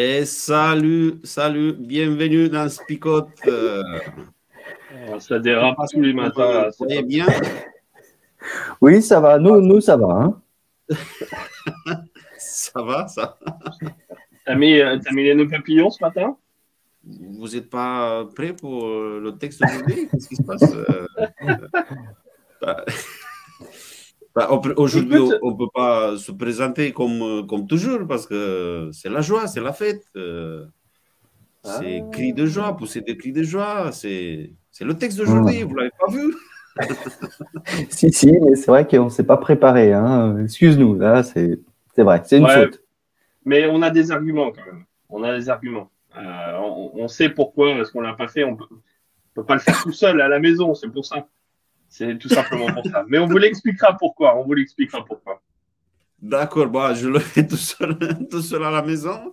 Et salut, salut, bienvenue dans Spicote. Ça dérape tous les matins. Vous allez bien? Oui, ça va. Nous, nous ça va. Hein. Ça va, ça? T'as mis, euh, t'as mis les nœuds papillons ce matin? Vous n'êtes pas prêt pour euh, le texte d'aujourd'hui Qu'est-ce qui se passe Euh, bah, Aujourd'hui, on ne peut pas se présenter comme, euh, comme toujours parce que c'est la joie, c'est la fête. euh, C'est Ah. cris de joie, pousser des cris de joie. C'est c'est le texte d'aujourd'hui, vous ne l'avez pas vu? Si, si, mais c'est vrai qu'on ne s'est pas préparé. Hein. Excuse-nous, là, c'est c'est vrai, c'est une Ouais. faute. Mais on a des arguments quand même. On a des arguments. Euh, on, on sait pourquoi est-ce qu'on l'a pas fait. On peut, on peut pas le faire tout seul à la maison. C'est pour ça. C'est tout simplement pour ça. Mais on vous l'expliquera pourquoi. On vous l'expliquera pourquoi. D'accord, bah, je le fais tout seul, tout seul à la maison.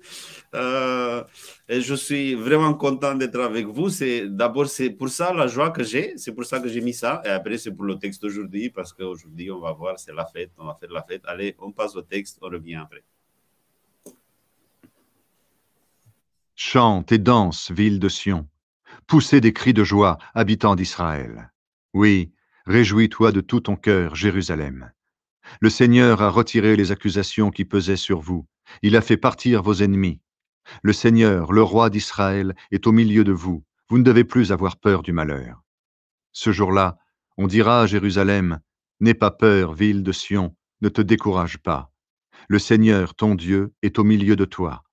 Euh, et je suis vraiment content d'être avec vous. C'est d'abord c'est pour ça la joie que j'ai. C'est pour ça que j'ai mis ça. Et après c'est pour le texte d'aujourd'hui parce qu'aujourd'hui on va voir c'est la fête. On va faire la fête. Allez, on passe au texte. On revient après. Chante et danse, ville de Sion. Poussez des cris de joie, habitants d'Israël. Oui, réjouis-toi de tout ton cœur, Jérusalem. Le Seigneur a retiré les accusations qui pesaient sur vous. Il a fait partir vos ennemis. Le Seigneur, le roi d'Israël, est au milieu de vous. Vous ne devez plus avoir peur du malheur. Ce jour-là, on dira à Jérusalem, N'aie pas peur, ville de Sion, ne te décourage pas. Le Seigneur, ton Dieu, est au milieu de toi.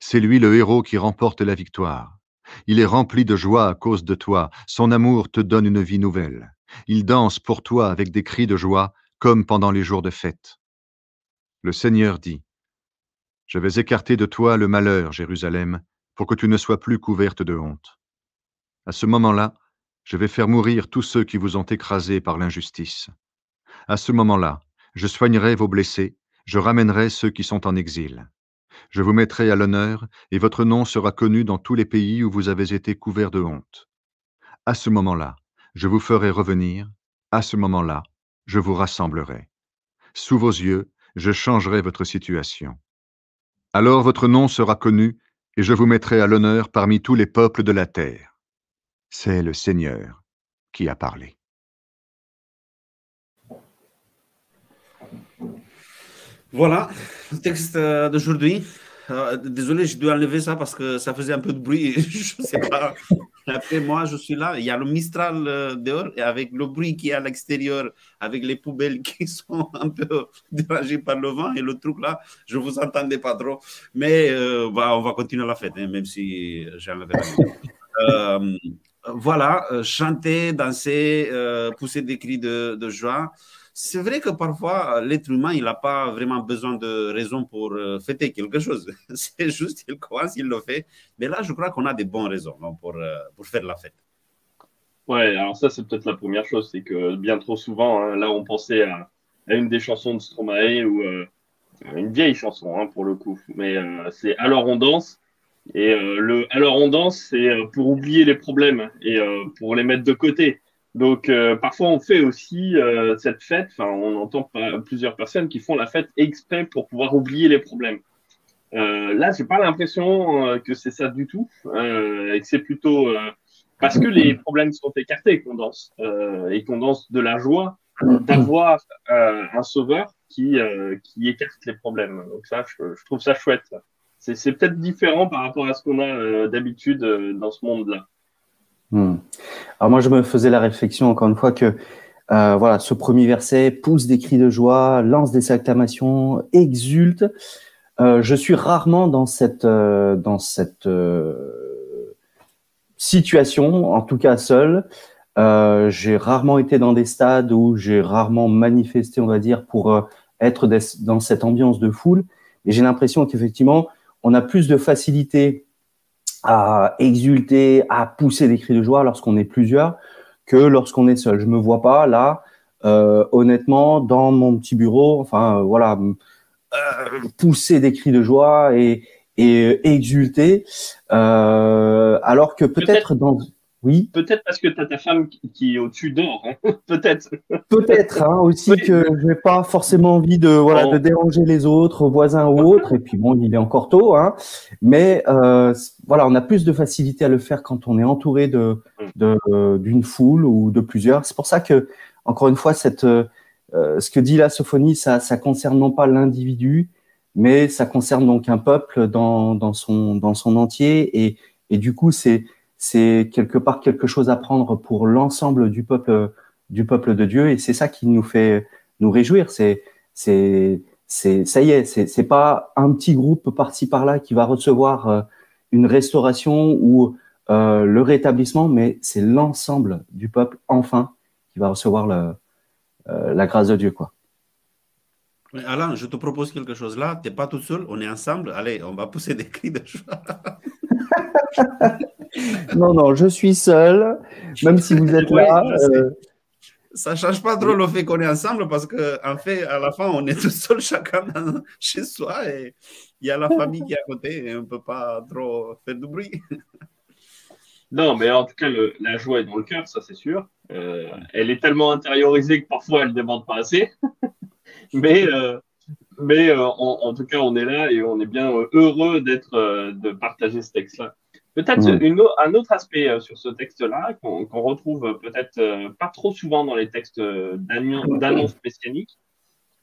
C'est lui le héros qui remporte la victoire. Il est rempli de joie à cause de toi. Son amour te donne une vie nouvelle. Il danse pour toi avec des cris de joie, comme pendant les jours de fête. Le Seigneur dit, Je vais écarter de toi le malheur, Jérusalem, pour que tu ne sois plus couverte de honte. À ce moment-là, je vais faire mourir tous ceux qui vous ont écrasés par l'injustice. À ce moment-là, je soignerai vos blessés, je ramènerai ceux qui sont en exil. Je vous mettrai à l'honneur, et votre nom sera connu dans tous les pays où vous avez été couverts de honte. À ce moment-là, je vous ferai revenir, à ce moment-là, je vous rassemblerai. Sous vos yeux, je changerai votre situation. Alors votre nom sera connu, et je vous mettrai à l'honneur parmi tous les peuples de la terre. C'est le Seigneur qui a parlé. Voilà le texte euh, d'aujourd'hui. Euh, désolé, je dois enlever ça parce que ça faisait un peu de bruit. je sais pas. Après, moi, je suis là. Il y a le Mistral euh, dehors et avec le bruit qui est à l'extérieur, avec les poubelles qui sont un peu dérangées par le vent et le truc là, je vous entendais pas trop. Mais euh, bah, on va continuer la fête, hein, même si j'ai enlevé la musique. Euh, voilà, euh, chanter, danser, euh, pousser des cris de, joie. C'est vrai que parfois, l'être humain, il n'a pas vraiment besoin de raison pour euh, fêter quelque chose. C'est juste, il commence, il le fait. Mais là, je crois qu'on a des bonnes raisons pour, euh, pour faire la fête. Ouais, alors ça, c'est peut-être la première chose. C'est que bien trop souvent, hein, là, on pensait à, une des chansons de Stromae ou euh, une vieille chanson hein, pour le coup. Mais euh, c'est Alors on danse. Et euh, le Alors on danse, c'est euh, pour oublier les problèmes et euh, pour les mettre de côté. Donc euh, parfois on fait aussi cette fête, enfin on entend plusieurs personnes qui font la fête exprès pour pouvoir oublier les problèmes. Là, j'ai pas l'impression que c'est ça du tout, et que c'est plutôt parce que les problèmes sont écartés qu'on danse et qu'on danse de la joie d'avoir un sauveur qui écarte les problèmes. Donc ça, je, trouve ça chouette. C'est peut-être différent par rapport à ce qu'on a euh, d'habitude euh, dans ce monde-là. Hmm. Alors moi, je me faisais la réflexion encore une fois que euh, voilà, ce premier verset pousse des cris de joie, lance des acclamations, exulte. Je suis rarement dans cette dans cette situation, en tout cas seul. j'ai rarement été dans des stades où j'ai rarement manifesté, on va dire, pour être dans cette ambiance de foule. Et j'ai l'impression qu'effectivement, on a plus de facilité à exulter, à pousser des cris de joie lorsqu'on est plusieurs que lorsqu'on est seul. Je me vois pas là, euh, honnêtement, dans mon petit bureau, enfin euh, voilà, euh, pousser des cris de joie et, et exulter, alors que peut-être dans oui. Peut-être parce que tu as ta femme qui est au-dessus d'or. Hein. Peut-être. Peut-être hein, aussi que je n'ai pas forcément envie de voilà de déranger les autres, voisins ou autres. Et puis bon, il est encore tôt, hein. Mais euh, voilà, on a plus de facilité à le faire quand on est entouré de mm. d'une foule ou de plusieurs. C'est pour ça que encore une fois, cette euh, ce que dit la sophonie, ça ça concerne non pas l'individu, mais ça concerne donc un peuple dans dans son dans son entier. Et et du coup, c'est c'est quelque part quelque chose à prendre pour l'ensemble du peuple du peuple de Dieu et c'est ça qui nous fait nous réjouir c'est c'est ça y est c'est c'est pas un petit groupe par-ci par-là qui va recevoir euh, une restauration ou euh, le rétablissement mais c'est l'ensemble du peuple enfin qui va recevoir le, euh, la grâce de Dieu quoi Alain, je te propose quelque chose là. Tu n'es pas tout seul, on est ensemble. Allez, on va pousser des cris de joie. non, non, je suis seul, même si vous êtes là. Euh, ça ne change pas trop le fait qu'on est ensemble parce qu'en fait, à la fin, on est tout seul chacun chez soi et il y a la famille qui est à côté et on ne peut pas trop faire du bruit. Non, mais en tout cas, la joie est dans le cœur, ça c'est sûr. Euh, elle est tellement intériorisée que parfois elle ne demande pas assez. mais euh, mais en, tout cas, on est là et on est bien heureux d'être de partager ce texte-là. Peut-être un autre aspect euh, sur ce texte-là qu'on retrouve peut-être euh, pas trop souvent dans les textes euh, d'annonce messianique,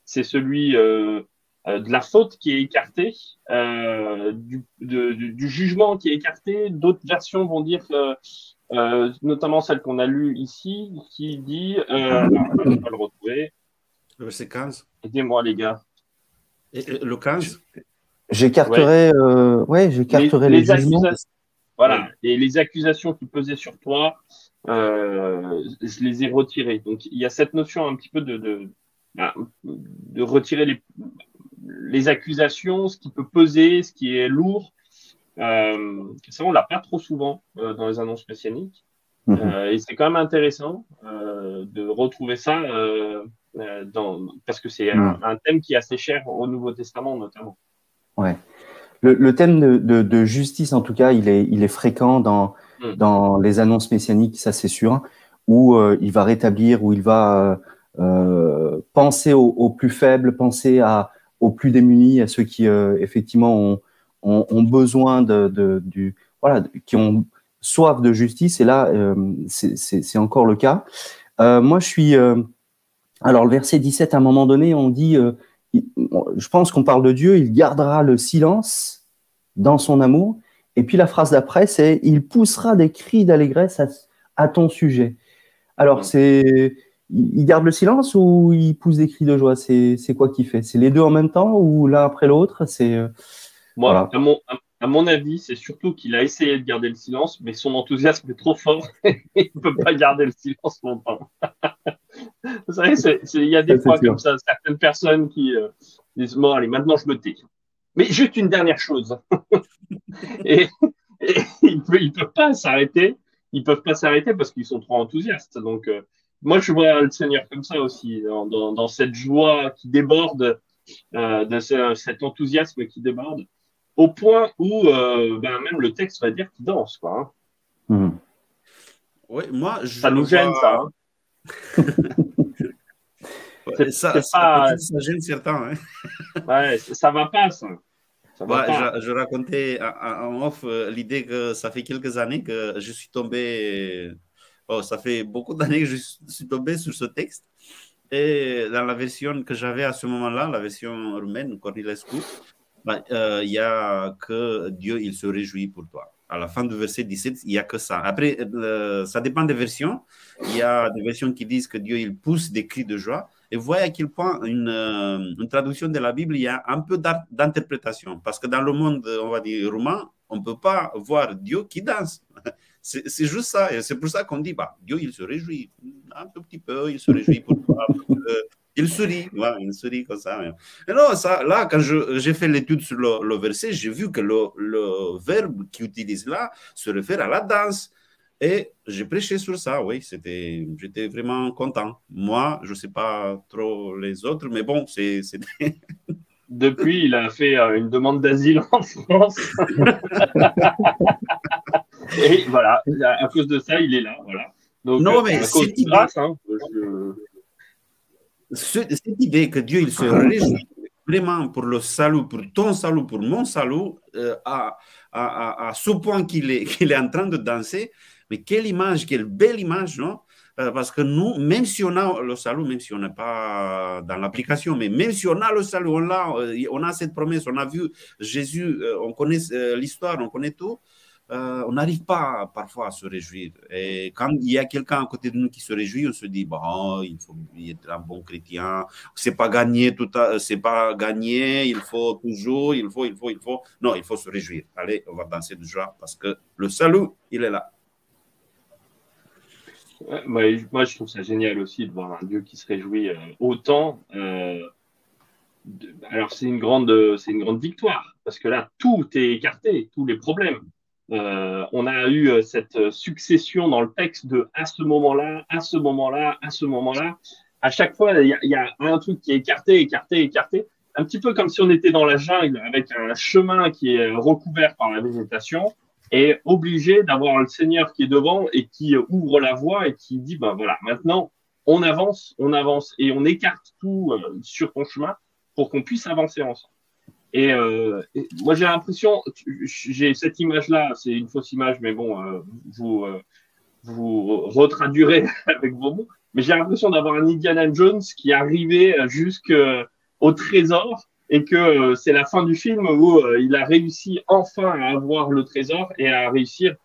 c'est celui de la faute qui est écartée, du, du, jugement qui est écarté. D'autres versions vont dire, notamment celle qu'on a lue ici, qui dit, euh, je vais pas le retrouver. Le verset 15. Aidez-moi les gars. Le 15 J'écarterai ouais. j'écarterai les, les, jugements. Voilà. Et les accusations qui pesaient sur toi, euh, je les ai retirées. Donc il y a cette notion un petit peu de, de, bah, de retirer les, les accusations, ce qui peut peser, ce qui est lourd. Euh, ça, on l'a pas trop souvent euh, dans les annonces messianiques. Mhm. Euh, et c'est quand même intéressant euh, de retrouver ça euh, dans, parce que c'est un, un, thème qui est assez cher au Nouveau Testament notamment. Ouais le, thème de, justice, en tout cas, il est, il est fréquent dans, mm. dans les annonces messianiques, ça c'est sûr, où euh, il va rétablir, où il va euh, penser aux, plus faibles, penser à, aux plus démunis, à ceux qui effectivement ont, ont, besoin de, du, voilà, qui ont soif de justice. Et là, c'est encore le cas. moi, je suis. Alors, le verset 17, à un moment donné, on dit je pense qu'on parle de Dieu, il gardera le silence dans son amour. Et puis la phrase d'après, c'est il poussera des cris d'allégresse à, ton sujet. Alors, c'est il garde le silence ou il pousse des cris de joie? C'est quoi qu'il fait? C'est les deux en même temps ou l'un après l'autre? C'est euh, moi, à, mon, à, mon, avis, c'est surtout qu'il a essayé de garder le silence, mais son enthousiasme est trop fort. il ne peut pas garder le silence longtemps. Vous savez, il y a des fois comme ça, certaines personnes qui euh, disent Bon, allez, maintenant je me tais. Mais juste une dernière chose. et, ils ne peuvent pas s'arrêter. Ils peuvent pas s'arrêter parce qu'ils sont trop enthousiastes. Donc, euh, moi, je vois le Seigneur comme ça aussi, dans, dans, cette joie qui déborde, euh, de cet enthousiasme qui déborde, au point où euh, ben, même le texte va dire qu'il danse. Quoi, hein. hmm. Oui, moi, je ça nous gêne, ça. Hein. Ça, ça, gêne certains. Hein. ouais, ça va pas, ça. Je, racontais en off euh, l'idée que ça fait quelques années que je suis tombé. Oh, ça fait beaucoup d'années que je suis tombé sur ce texte. Et dans la version que j'avais à ce moment-là, la version roumaine, Cornilescu, bah, euh, il y a que Dieu, il se réjouit pour toi à la fin du verset 17, il n'y a que ça. Après, euh, ça dépend des versions. Il y a des versions qui disent que Dieu, il pousse des cris de joie. et voyez à quel point une, une traduction de la Bible, il y a un peu d'interprétation. Parce que dans le monde, on va dire, roumain, on ne peut pas voir Dieu qui danse. C'est juste ça. Et c'est pour ça qu'on dit, bah, Dieu, il se réjouit un tout petit peu, il se réjouit pour. Il sourit, il sourit comme ça. Et non, ça, là, quand j'ai fait l'étude sur le, verset, j'ai vu que le, le verbe qu'il utilise là se réfère à la danse. Et j'ai prêché sur ça, oui, c'était, j'étais vraiment content. Moi, je ne sais pas trop les autres, mais bon, c'est. Depuis, il a fait euh, une demande d'asile en France. Et voilà, à cause de ça, il est là. Voilà. non, euh, mais idée, hein, cette idée que Dieu il se réjouit vraiment pour le salut, pour ton salut, pour mon salut, euh, à, à, à, ce point qu'il est, qu'il est en train de danser, mais quelle image, quelle belle image, non? Euh, Parce que nous, même si on a le salut, même si on n'est pas dans l'application, mais même si on a le salut, on a, on a cette promesse, on a vu Jésus, on connaît l'histoire, on connaît tout, euh, on n'arrive pas parfois à se réjouir. Et quand il y a quelqu'un à côté de nous qui se réjouit, on se dit bon, il faut être un bon chrétien. C'est pas gagné tout, c'est pas gagné. Il faut toujours, il faut, il faut, il faut. Non, il faut se réjouir. Allez, on va danser de joie parce que le salut, il est là. moi, je trouve ça génial aussi de voir un Dieu qui se réjouit euh, autant. Euh, alors, c'est une grande, c'est une grande victoire parce que là, tout est écarté, tous les problèmes. Euh, on a eu euh, cette succession dans le texte de à ce moment-là, à ce moment-là, à ce moment-là. À chaque fois, il y, a un truc qui est écarté, écarté, écarté. Un petit peu comme si on était dans la jungle avec un chemin qui est recouvert par la végétation et obligé d'avoir le Seigneur qui est devant et qui ouvre la voie et qui dit, ben voilà, maintenant, on avance, on avance et on écarte tout euh, sur ton chemin pour qu'on puisse avancer ensemble. Euh, et, moi, j'ai l'impression, j'ai cette image-là, c'est une fausse image, mais bon, euh, vous, euh, vous retraduirez avec vos mots. Mais j'ai l'impression d'avoir un Indiana Jones qui est arrivé jusqu'au trésor et que c'est la fin du film où il a réussi enfin à avoir le trésor et à réussir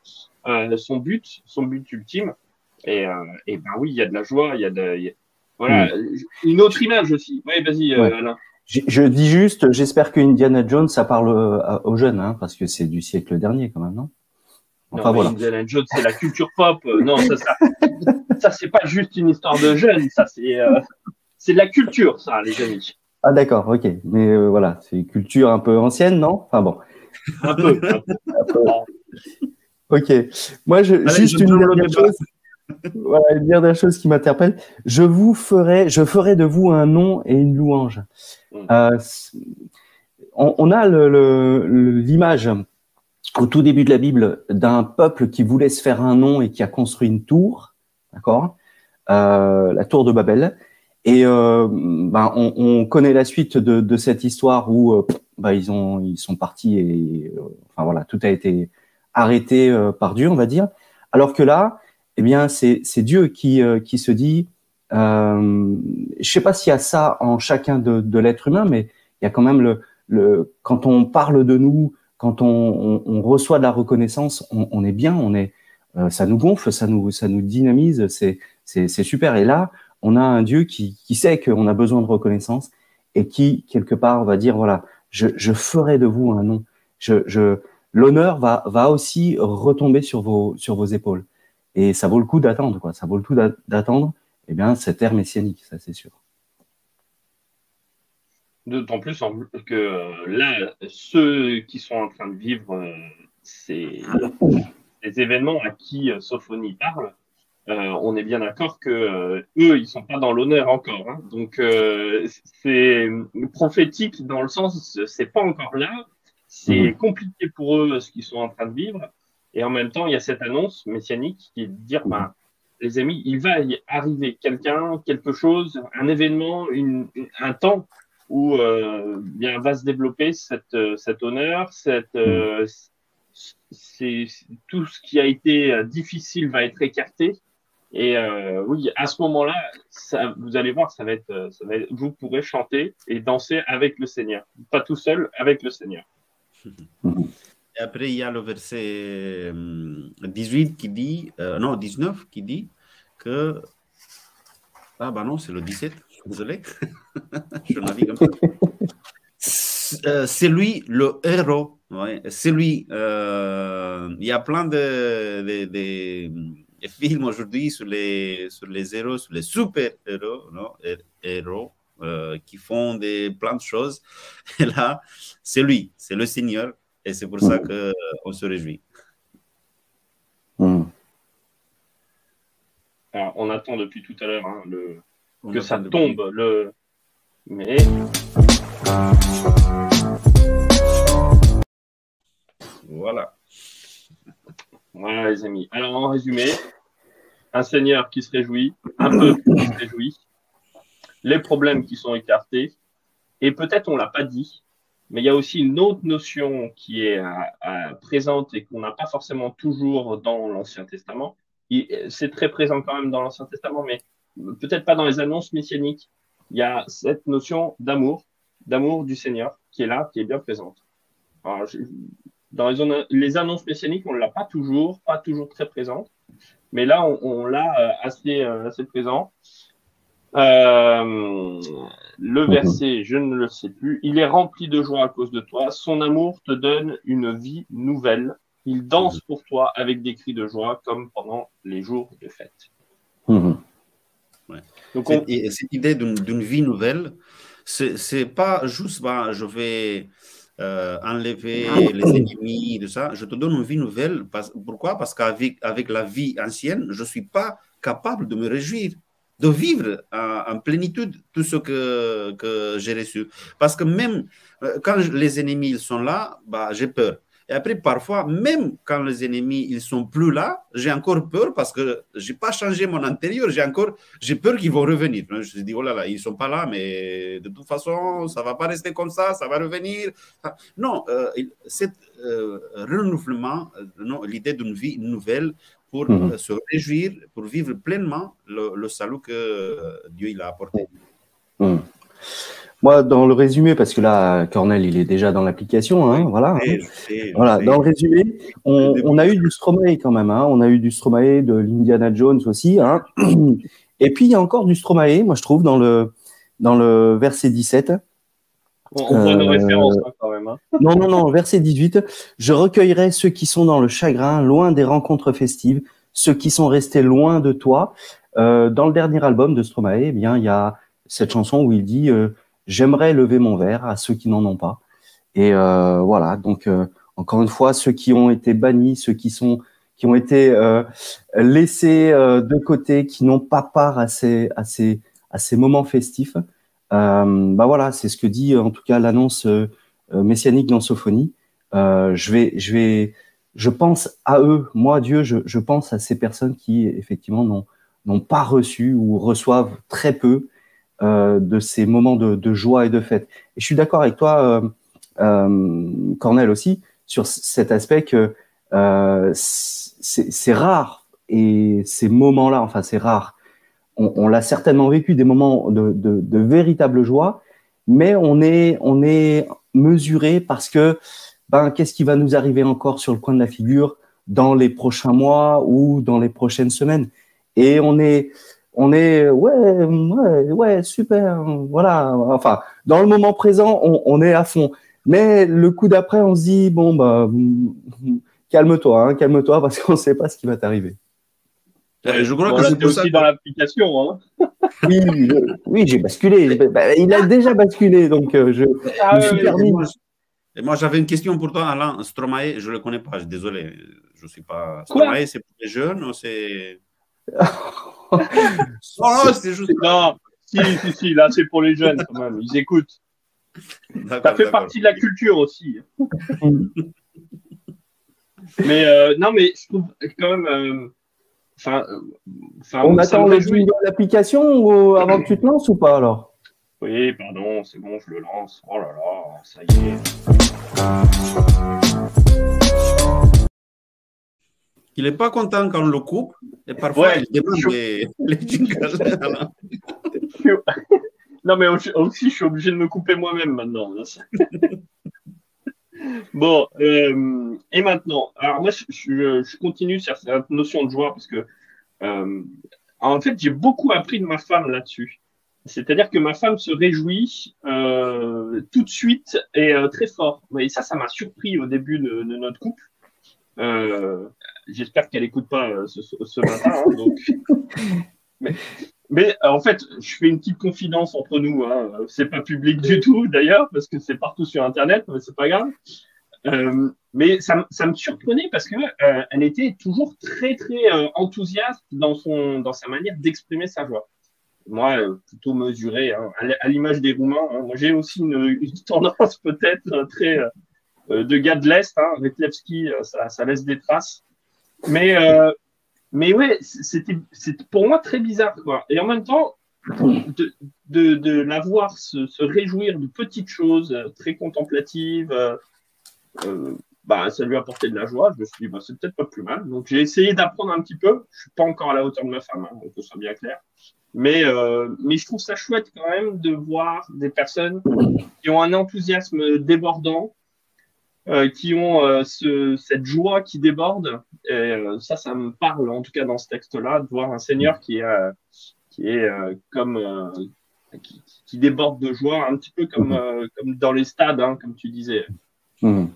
son but, son but ultime. Et, et ben oui, il y a de la joie, il y a de, voilà, hmm. une autre image aussi. Oui, vas-y, Alain. Je, dis juste, j'espère que Indiana Jones, ça parle euh, aux jeunes, hein, parce que c'est du siècle dernier quand même, non? Enfin, voilà. Indiana Jones, c'est la culture pop. Euh, non, ça, ça, ça c'est pas juste une histoire de jeunes, ça c'est euh, c'est de la culture, ça, les amis. Ah d'accord, ok. Mais voilà, c'est une culture un peu ancienne, non? Enfin bon. Un peu. un peu. Ok. Moi, je, juste une dernière chose voilà, une dernière chose qui m'interpelle. Je vous ferai, je ferai de vous un nom et une louange. Mm. Euh, on, a l'image le, au tout début de la Bible d'un peuple qui voulait se faire un nom et qui a construit une tour, d'accord, euh, la tour de Babel. Et euh, ben, on, on, connaît la suite de, de cette histoire où euh, ben, ils ont, ils sont partis et euh, enfin voilà, tout a été arrêté par Dieu, on va dire. Alors que là, eh bien, c'est Dieu qui, euh, qui se dit, euh, je sais pas s'il y a ça en chacun de, l'être humain, mais il y a quand même le, quand on parle de nous, quand on, on, reçoit de la reconnaissance, on, on est bien, on est, euh, ça nous gonfle, ça nous, ça nous dynamise, c'est, c'est, super. Et là, on a un Dieu qui, qui sait qu'on a besoin de reconnaissance et qui quelque part va dire voilà, je, je ferai de vous un nom. Je, je, l'honneur va, va aussi retomber sur vos, sur vos épaules. Et ça vaut le coup d'attendre, quoi. Ça vaut le coup d'attendre, eh bien, cette ère messianique, ça c'est sûr. D'autant plus que euh, là, ceux qui sont en train de vivre euh, ces, événements à qui euh, Sophonie parle, on est bien d'accord que eux, ils sont pas dans l'honneur encore. Hein. Donc, c'est prophétique dans le sens, c'est pas encore là. C'est mhm. compliqué pour eux ce qu'ils sont en train de vivre. Et en même temps, il y a cette annonce messianique qui est de dire, bah, les amis, il va y arriver quelqu'un, quelque chose, un événement, un temps où euh, bien va se développer cette, euh, cet honneur, cette, euh, c'est, tout ce qui a été difficile va être écarté. Et euh, oui, à ce moment-là, ça, vous allez voir, ça va, être, ça va être, vous pourrez chanter et danser avec le Seigneur, pas tout seul, avec le Seigneur. Et après, il y a le verset 18 euh, qui dit, euh, non, 19 qui dit que. Ah, bah non, c'est le 17. désolé, je navigue. Euh, c'est lui le héros. C'est lui. Il y a plein de, de, films aujourd'hui sur les, sur les héros, sur les super-héros, non héros, qui font des, plein de choses. Et là, c'est lui, c'est le Seigneur. Et c'est pour ça qu'on se réjouit. Hmm. Alors, on attend depuis tout à l'heure hein, le, que ça tombe. Le... Mais. Voilà. Voilà, les amis. Alors, en résumé, un Seigneur qui se réjouit, un peuple qui se réjouit, les problèmes qui sont écartés, et peut-être on ne l'a pas dit, mais il y a aussi une autre notion qui est présente et qu'on n'a pas forcément toujours dans l'Ancien Testament. C'est très présent quand même dans l'Ancien Testament, mais peut-être pas dans les annonces messianiques. Il y a cette notion d'amour, d'amour du Seigneur qui est là, qui est bien présente. dans les, annonces messianiques, on ne l'a pas toujours, pas toujours très présente, mais là, on, l'a euh, assez, euh, assez présent. Euh, le mhm. verset, je ne le sais plus. Il est rempli de joie à cause de toi. Son amour te donne une vie nouvelle. Il danse pour toi avec des cris de joie comme pendant les jours de fête. Mhm. Donc cette idée d'une vie nouvelle, c'est pas juste bah, je vais euh, enlever les ennemis, de ça. Je te donne une vie nouvelle. Pourquoi? Parce qu'avec avec la vie ancienne, je ne suis pas capable de me réjouir de vivre en, plénitude tout ce que, que j'ai reçu. Parce que même euh, quand les ennemis sont là, bah, j'ai peur. Et après, parfois, même quand les ennemis ils sont plus là, j'ai encore peur parce que j'ai pas changé mon intérieur. J'ai encore, j'ai peur qu'ils vont revenir. Je me suis dit, oh là là, ils sont pas là, mais de toute façon, ça va pas rester comme ça, ça va revenir. Non, euh, cet euh, renouvellement, non, l'idée d'une vie nouvelle pour mhm. se réjouir, pour vivre pleinement le, salut que Dieu il a apporté. Mhm. Moi, dans le résumé, parce que là, Cornel, il est déjà dans l'application, hein, voilà. Hein. voilà. Dans le résumé, on, a eu du Stromae quand même, hein, on a eu du Stromae de l'Indiana Jones aussi, hein. Et puis il y a encore du Stromae, moi je trouve, dans le dans le verset 17. On, voit nos euh, références hein, quand même. Non, non, non, verset 18. Je recueillerai ceux qui sont dans le chagrin, loin des rencontres festives, ceux qui sont restés loin de toi. Euh, dans le dernier album de Stromae, eh bien, il y a cette chanson où il dit euh, J'aimerais lever mon verre à ceux qui n'en ont pas. Et euh, voilà, donc euh, encore une fois, ceux qui ont été bannis, ceux qui sont qui ont été euh, laissés de côté, qui n'ont pas part à ces à ces à ces moments festifs. Bah voilà, c'est ce que dit en tout cas l'annonce messianique d'Ansophonie. je vais je vais je pense à eux, moi Dieu, je, pense à ces personnes qui effectivement n'ont pas reçu ou reçoivent très peu euh, de ces moments de, joie et de fête. Et je suis d'accord avec toi, euh, euh, Cornel aussi, sur cet aspect que c'est rare et ces moments-là, enfin c'est rare. On, l'a certainement vécu des moments de, de, véritable joie, mais on est on est mesuré parce que ben qu'est-ce qui va nous arriver encore sur le coin de la figure dans les prochains mois ou dans les prochaines semaines? Et on est on est ouais, ouais, ouais, super, voilà. Enfin, dans le moment présent, on, est à fond. Mais le coup d'après, on se dit bon bah calme-toi, hein, calme-toi parce qu'on ne sait pas ce qui va t'arriver. Je crois que c'est aussi dans l'application. Hein. oui, oui j'ai basculé. Bah, il a déjà basculé, donc euh, je, ah me suis permis. Et moi, j'avais une question pour toi, Alain. Stromae, je ne le connais pas, désolé. Je ne suis pas. Stromae, c'est pour les jeunes ou c'est? oh non, c'est juste. Non, si, si, si, là, c'est pour les jeunes quand même. Ils écoutent. Ça fait partie de la culture aussi. mais euh, non, mais je trouve quand même. Euh, enfin, euh, On attend le de l'application ou avant que tu te lances ou pas alors? Oui, pardon, c'est bon, je le lance. Oh là là, ça y est. il n'est pas content quand on le coupe et parfois il demande les, non, mais aussi, je suis obligé de me couper moi-même maintenant. bon, euh, et maintenant, alors moi, je, continue sur cette notion de joie parce que, euh, en fait, j'ai beaucoup appris de ma femme là-dessus. C'est-à-dire que ma femme se réjouit euh, tout de suite et très fort. Et ça, ça m'a surpris au début de, notre couple. J'espère qu'elle n'écoute pas ce, matin. Hein, donc... mais, en fait, je fais une petite confidence entre nous. Hein. C'est pas public du tout d'ailleurs parce que c'est partout sur Internet, mais c'est pas grave. mais ça, ça, me surprenait parce que elle était toujours très très enthousiaste dans son dans sa manière d'exprimer sa joie moi, euh, plutôt mesuré, hein, à l'image des Roumains. Hein. j'ai aussi une, tendance peut-être euh, très euh, de gars de l'Est. Hein, ça, ça, laisse des traces. Mais, mais ouais, c'était pour moi très bizarre. Quoi. Et en même temps, de, de, de la voir se, se, réjouir de petites choses très contemplatives, bah, ça lui a apporté de la joie. Je me suis dit, bah, c'est peut-être pas plus mal. Donc j'ai essayé d'apprendre un petit peu. Je suis pas encore à la hauteur de ma femme, hein, que ça soit bien clair. Mais, euh, mais je trouve ça chouette quand même de voir des personnes qui ont un enthousiasme débordant, euh, qui ont euh, ce, cette joie qui déborde. Et euh, ça, ça me parle en tout cas dans ce texte-là, de voir un Seigneur qui est, qui est comme qui, qui, déborde de joie, un petit peu comme, comme dans les stades, hein, comme tu disais. Mmh.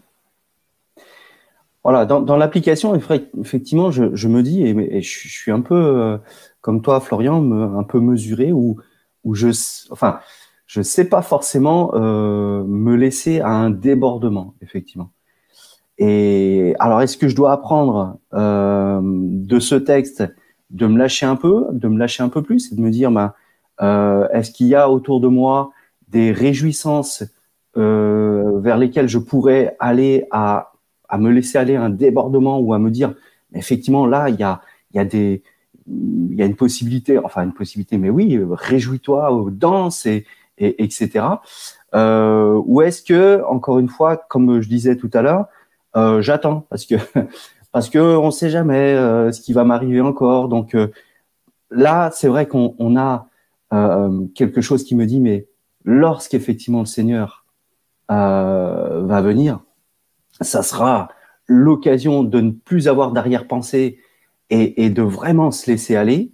Voilà, dans, dans l'application, effectivement, je, je, me dis, et, je, suis un peu comme toi, Florian, un peu mesuré, où, où je, enfin, je sais pas forcément euh, me laisser à un débordement, effectivement. Et alors, est-ce que je dois apprendre euh, de ce texte de me lâcher un peu, de me lâcher un peu plus, et de me dire, bah, euh, est-ce qu'il y a autour de moi des réjouissances vers lesquelles je pourrais aller à me laisser aller à un débordement ou à me dire, effectivement, là, il y a, y a y a une possibilité, enfin une possibilité, mais oui, réjouis-toi, danse et, et etc. Euh, ou est-ce que, encore une fois, comme je disais tout à l'heure, euh, j'attends parce que parce que on sait jamais euh, ce qui va m'arriver encore. Donc là, c'est vrai qu'on on a quelque chose qui me dit, mais lorsqu'effectivement le Seigneur va venir, ça sera l'occasion de ne plus avoir d'arrière-pensée et, de vraiment se laisser aller.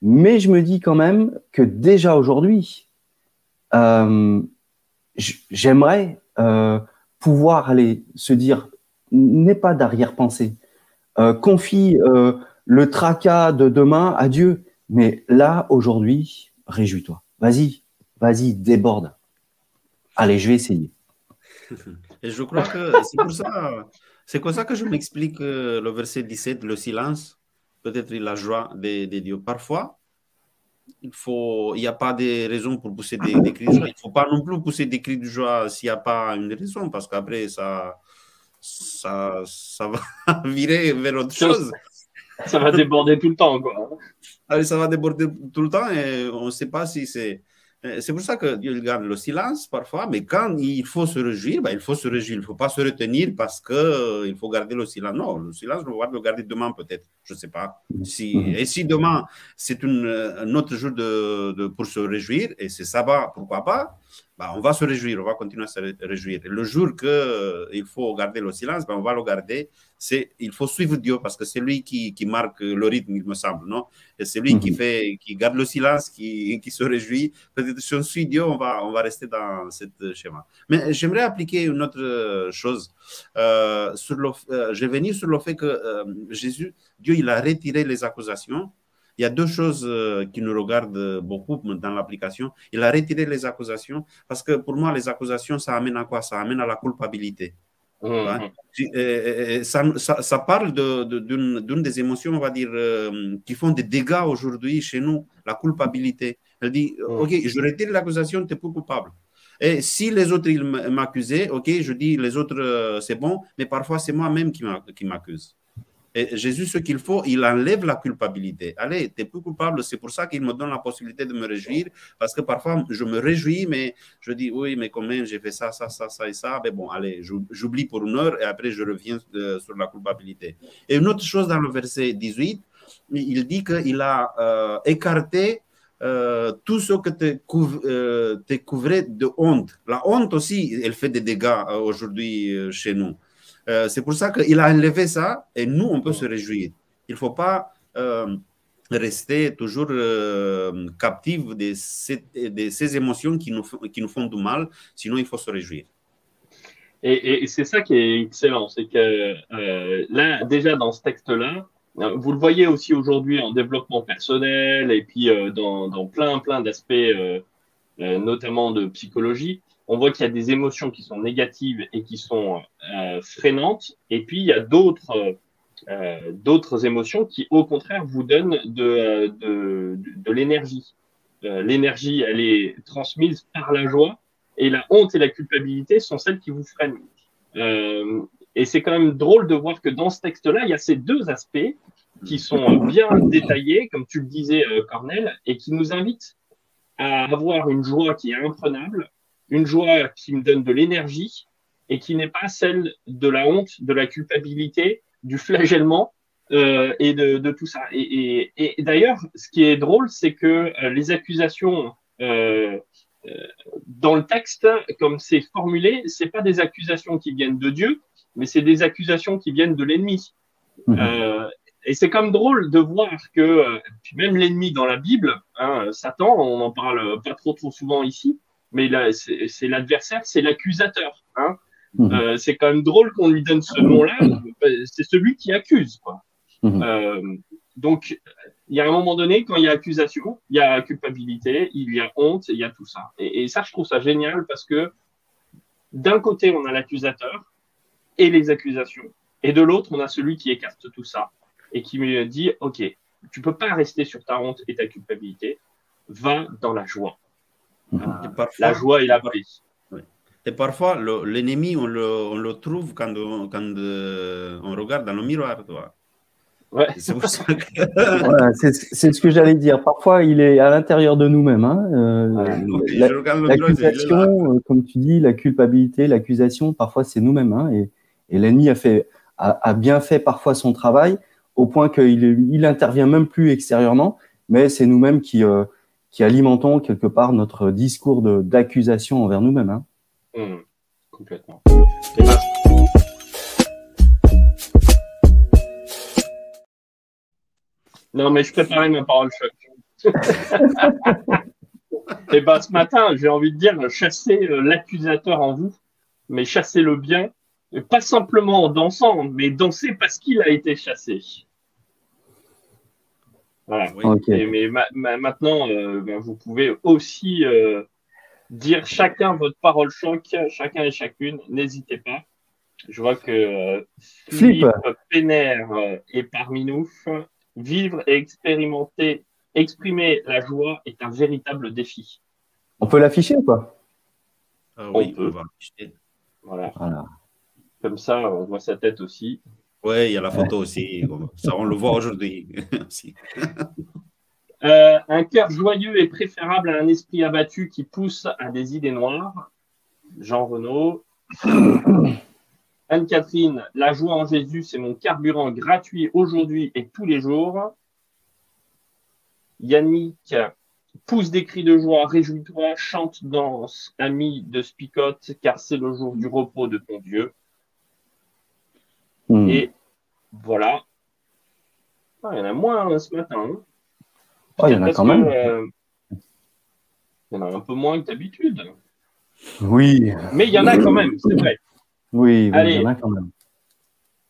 Mais je me dis quand même que déjà aujourd'hui, j'aimerais euh, pouvoir aller se dire, n'aie pas d'arrière-pensée, euh, confie le tracas de demain à Dieu. Mais là, aujourd'hui, réjouis-toi. Vas-y, vas-y, déborde. Allez, je vais essayer. Et je crois que c'est pour ça, c'est comme ça que je m'explique euh, le verset 17, le silence, peut-être la joie de, Dieu. Parfois, il faut, il n'y a pas de raison pour pousser des, cris de joie. Il ne faut pas non plus pousser des cris de joie s'il n'y a pas une raison, parce qu'après, ça, ça, ça va virer vers autre chose. Ça va déborder tout le temps, quoi. Allez, ça va déborder tout le temps et on ne sait pas si c'est c'est pour ça que Dieu garde le silence parfois, mais quand il faut se réjouir, ben, il faut se réjouir. Il ne faut pas se retenir parce qu'il euh, faut garder le silence. Non, le silence, on va le garder demain peut-être. Je ne sais pas. Si, mhm. et si demain, c'est euh, un autre jour de, de, pour se réjouir, et c'est sabbat, pourquoi pas bah, on va se réjouir, on va continuer à se réjouir. le jour qu'il euh, faut garder le silence, bah, on va le garder. C'est, il faut suivre Dieu parce que c'est lui qui, qui, marque le rythme, il me semble, non? Et c'est lui qui, mhm. fait, qui garde le silence, qui, qui se réjouit. Peut-être si on suit Dieu, on va, on va rester dans ce schéma. Mais j'aimerais appliquer une autre chose. Euh, sur le, euh, je vais venir sur le fait que Jésus, Dieu, il a retiré les accusations il y a deux choses euh, qui nous regardent beaucoup dans l'application. Il a retiré les accusations parce que pour moi, les accusations, ça amène à quoi? Ça amène à la culpabilité. Mmh. Ça, ça, parle d'une de, des émotions, on va dire, euh, qui font des dégâts aujourd'hui chez nous, la culpabilité. Elle dit, mmh. OK, je retire l'accusation, tu n'es pas coupable. Et si les autres m'accusaient, OK, je dis, les autres, euh, c'est bon, mais parfois c'est moi-même qui m'accuse. Et Jésus, ce qu'il faut, il enlève la culpabilité. Allez, tu plus coupable, c'est pour ça qu'il me donne la possibilité de me réjouir, parce que parfois je me réjouis, mais je dis oui, mais quand même, j'ai fait ça, ça, ça, ça et ça. Mais bon, allez, j'oublie pour une heure et après je reviens euh, sur la culpabilité. Et une autre chose dans le verset 18, il dit qu'il a euh, écarté euh, tout ce que tu couvrais de honte. La honte aussi, elle fait des dégâts aujourd'hui chez nous. Euh, c'est pour ça qu'il a enlevé ça et nous, on peut se réjouir. Il ne faut pas euh, rester toujours euh, captif de, ces émotions qui nous, qui nous font du mal, sinon il faut se réjouir. Et, c'est ça qui est excellent, c'est que là, déjà dans ce texte-là, vous le voyez aussi aujourd'hui en développement personnel et puis dans, dans, plein, plein d'aspects, notamment de psychologie, on voit qu'il y a des émotions qui sont négatives et qui sont freinantes, et puis il y a d'autres euh, émotions qui, au contraire, vous donnent de, de, de, l'énergie. Euh, l'énergie, elle est transmise par la joie, et la honte et la culpabilité sont celles qui vous freinent. Euh, et c'est quand même drôle de voir que dans ce texte-là, il y a ces deux aspects qui sont bien détaillés, comme tu le disais, Cornel, et qui nous invitent à avoir une joie qui est imprenable, une joie qui me donne de l'énergie et qui n'est pas celle de la honte, de la culpabilité du flagellement euh, et de, de, tout ça. Et, et, et d'ailleurs, ce qui est drôle, c'est que euh, les accusations euh, dans le texte, comme c'est formulé, c'est pas des accusations qui viennent de Dieu, mais c'est des accusations qui viennent de l'ennemi. Mmh. Euh, et c'est comme drôle de voir que même l'ennemi dans la Bible, hein, Satan, on n'en parle pas trop trop souvent ici, mais c'est l'adversaire, c'est l'accusateur. Hein. Mhm. Euh, c'est quand même drôle qu'on lui donne ce nom-là. C'est celui qui accuse. Quoi. Mhm. Euh, donc, il y a un moment donné, quand il y a accusation, il y a culpabilité, il y a honte, il y a tout ça. Et, ça, je trouve ça génial parce que d'un côté, on a l'accusateur et les accusations, et de l'autre, on a celui qui écarte tout ça et qui me dit, OK, tu peux pas rester sur ta honte et ta culpabilité, va dans la joie. Mhm. la joie et la paix. Et parfois, l'ennemi, on le, on le, trouve quand, on, quand euh, on regarde dans le miroir. Toi. Ouais. C'est ce que j'allais dire. Parfois, il est à l'intérieur de nous-mêmes. Hein. Euh, l'accusation, euh, comme tu dis, la culpabilité, l'accusation, parfois c'est nous-mêmes. Hein. et, et l'ennemi a, fait, a, a, bien fait parfois son travail au point qu'il il intervient même plus extérieurement, mais c'est nous-mêmes qui, euh, qui alimentons quelque part notre discours d'accusation envers nous-mêmes. Hein. Mmh, complètement. Non, mais je préparais ma parole choc. Et eh ben, ce matin, j'ai envie de dire, chassez euh, l'accusateur en vous, mais chassez-le bien, et pas simplement en dansant, mais dansez parce qu'il a été chassé. Voilà. mais maintenant, euh, ben, vous pouvez aussi euh, dire chacun votre parole choc, chacun et chacune, n'hésitez pas. Je vois que euh, Philippe Pénère euh, est parmi nous. Vivre et expérimenter, exprimer la joie est un véritable défi. On peut l'afficher ou pas? Ah Oui, on peut. va voilà. voilà. Comme ça, on voit sa tête aussi. Oui, il y a la photo aussi. Ça, on le voit aujourd'hui. Euh, un cœur joyeux est préférable à un esprit abattu qui pousse à des idées noires. Jean Renaud. Anne-Catherine, la joie en Jésus, c'est mon carburant gratuit aujourd'hui et tous les jours. Yannick, pousse des cris de joie, réjouis-toi, chante, danse, ami de Spicote, car c'est le jour du repos de ton Dieu. Hmm. Et voilà. Ah, il y en a moins hein, ce matin. Hein. Oh, il y en a quand même. Euh, il y en a un peu moins que d'habitude. Oui. Mais il y en a quand même, c'est vrai. Oui, il y en a quand même.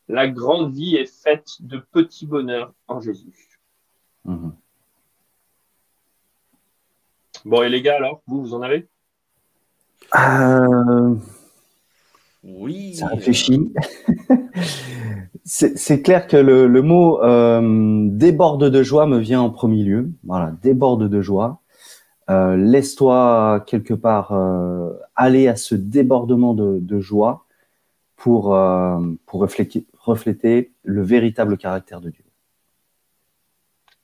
La grande vie est faite de petits bonheurs en Jésus. Mhm. Bon, et les gars, alors, vous, vous en avez? Euh... Oui. Ça réfléchit. C'est clair que le, le mot euh, déborde de joie me vient en premier lieu. Voilà, déborde de joie. Euh, Laisse-toi quelque part euh, aller à ce débordement de, de joie pour, euh, pour refléter, refléter, le véritable caractère de Dieu.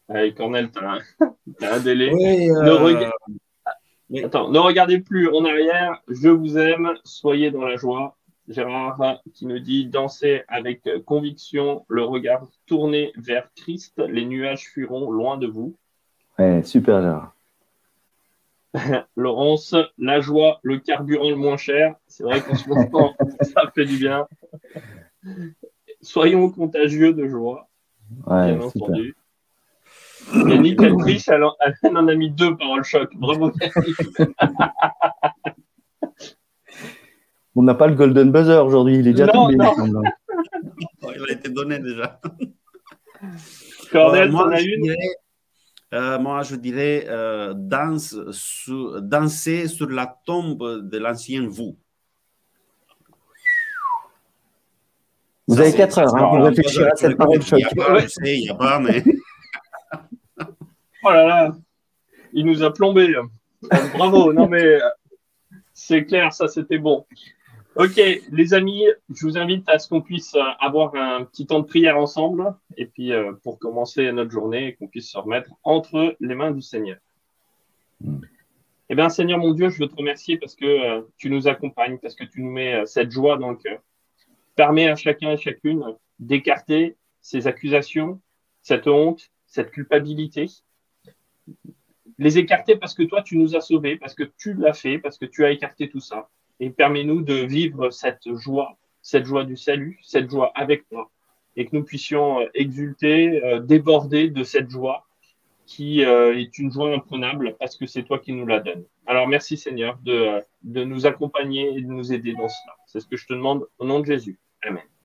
Allez, Cornel, tu as, un délai. Oui, ne, euh, Attends, ne regardez plus en arrière. Je vous aime. Soyez dans la joie. Gérard qui nous dit danser avec conviction, le regard tourné vers Christ, les nuages fuiront loin de vous. Ouais, super Gérard. Laurence, la joie, le carburant le moins cher. C'est vrai qu'en ce moment, ça fait du bien. Soyons contagieux de joie. Ouais, bien entendu. Yannick, elle triche, elle, en a mis deux paroles choc. Bravo, On n'a pas le golden buzzer aujourd'hui, il est déjà tombé. il a été donné déjà. Cornel, moi, une euh, moi, je dirais euh, danse danser sur la tombe de l'ancien vous. Vous avez 4 heures hein, pour réfléchir à cette parole choc. Je il n'y a pas, mais. oh là là, il nous a plombé. Bravo, non mais c'est clair, ça c'était bon. Ok, les amis, je vous invite à ce qu'on puisse euh, avoir un petit temps de prière ensemble et puis euh, pour commencer notre journée, qu'on puisse se remettre entre les mains du Seigneur. Eh bien, Seigneur mon Dieu, je veux te remercier parce que euh, tu nous accompagnes, parce que tu nous mets cette joie dans le cœur. Permets à chacun et chacune d'écarter ces accusations, cette honte, cette culpabilité. Les écarter parce que toi, tu nous as sauvés, parce que tu l'as fait, parce que tu as écarté tout ça et permets-nous de vivre cette joie, cette joie du salut, cette joie avec toi, et que nous puissions euh, exulter, euh, déborder de cette joie qui euh, est une joie imprenable parce que c'est toi qui nous la donnes. Alors merci Seigneur de, de nous accompagner et de nous aider dans cela. C'est ce que je te demande au nom de Jésus. Amen.